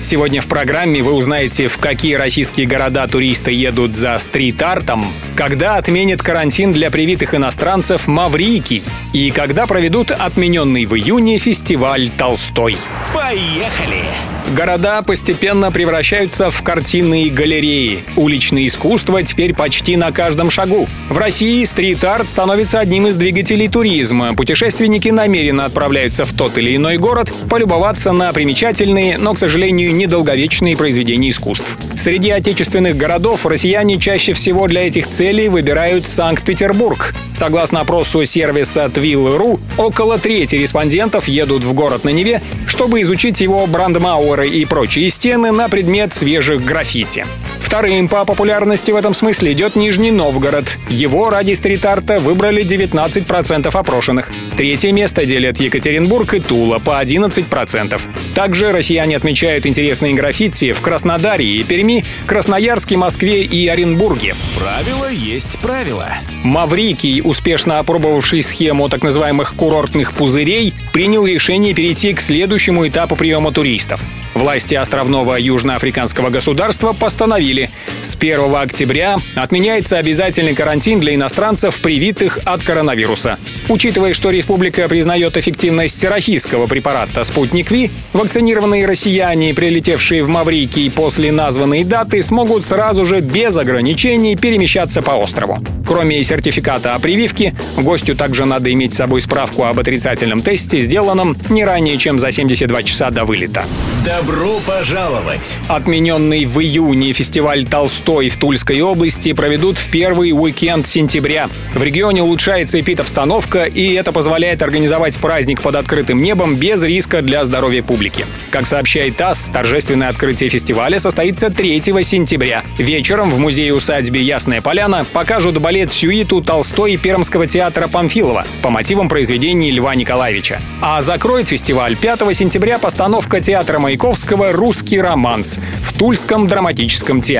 Сегодня в программе вы узнаете, в какие российские города туристы едут за стрит-артом, когда отменят карантин для привитых иностранцев Маврики и когда проведут отмененный в июне фестиваль «Толстой». Поехали! Города постепенно превращаются в картинные галереи. Уличное искусство теперь почти на каждом шагу. В России стрит-арт становится одним из двигателей туризма. Путешественники намеренно отправляются в тот или иной город полюбоваться на примечательные, но, к сожалению, недолговечные произведения искусств. Среди отечественных городов россияне чаще всего для этих целей выбирают Санкт-Петербург. Согласно опросу сервиса Twill.ru, около трети респондентов едут в город на Неве, чтобы изучить его брандмауэр тротуары и прочие стены на предмет свежих граффити. Вторым по популярности в этом смысле идет Нижний Новгород. Его ради стрит-арта выбрали 19% опрошенных. Третье место делят Екатеринбург и Тула по 11%. Также россияне отмечают интересные граффити в Краснодаре и Перми, Красноярске, Москве и Оренбурге. Правило есть правило. Маврикий, успешно опробовавший схему так называемых курортных пузырей, принял решение перейти к следующему этапу приема туристов. Власти островного южноафриканского государства постановили, с 1 октября отменяется обязательный карантин для иностранцев, привитых от коронавируса. Учитывая, что республика признает эффективность российского препарата «Спутник Ви», вакцинированные россияне, прилетевшие в Маврикий после названной даты, смогут сразу же без ограничений перемещаться по острову. Кроме сертификата о прививке, гостю также надо иметь с собой справку об отрицательном тесте, сделанном не ранее, чем за 72 часа до вылета. Добро пожаловать! Отмененный в июне фестиваль «Толстой» в Тульской области проведут в первый уикенд сентября. В регионе улучшается эпид-обстановка, и это позволяет организовать праздник под открытым небом без риска для здоровья публики. Как сообщает ТАСС, торжественное открытие фестиваля состоится 3 сентября. Вечером в музее-усадьбе «Ясная поляна» покажут балет балет сюиту Толстой Пермского театра Памфилова по мотивам произведений Льва Николаевича. А закроет фестиваль 5 сентября постановка театра Маяковского «Русский романс» в Тульском драматическом театре.